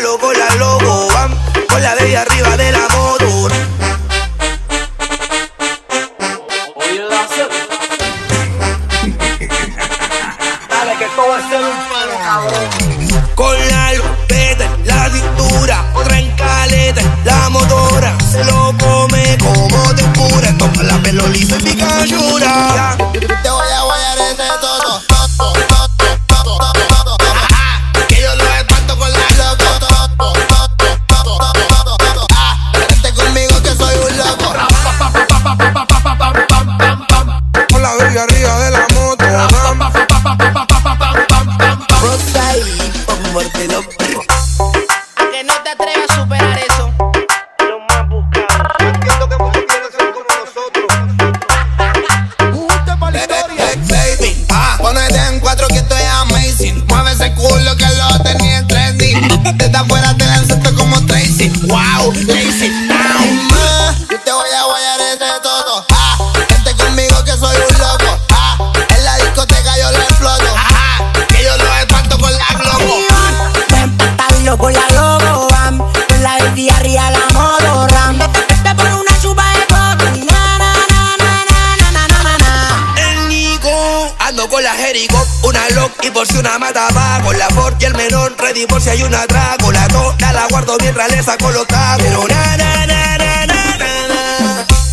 palo con la lobo, van con la de ella arriba de la motor. Dale que todo es ser un palo, cabrón. La baby arriba de la moto. Rosa y ponértelo. Que no te atrevas a superar eso. Lo más buscado. Yo entiendo que muchos quieren ser como nosotros. Baby, ah, ponete en cuatro que estoy amazing. Mueve ese culo que lo tenía en trending. Desde afuera te lanzaste como Tracy. Wow, Tracy. Con la Jerico, una lock y por si una mata va con la Ford y el menor, ready por si hay una trago. La toda la guardo mientras le saco los tacos.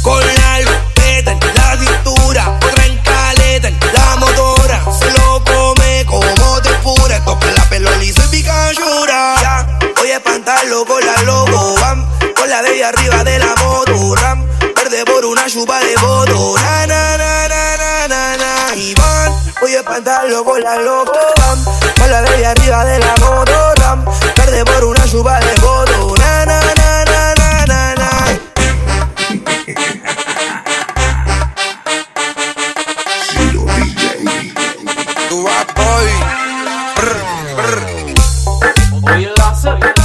Con la lupeta, la cintura, otra en caleta, la motora se lo come como de pura. Toca la pelo liso y pica llora. Ya, voy a espantarlo con la logo, bam, con la baby arriba de la moto, ram, verde por una chupa de voto. Na na Voy a espantarlo con la loca. Ram, la de arriba de la moto. Ram, tarde por una lluvia de voto. Na, na, na, na, na, na, na. Hoy la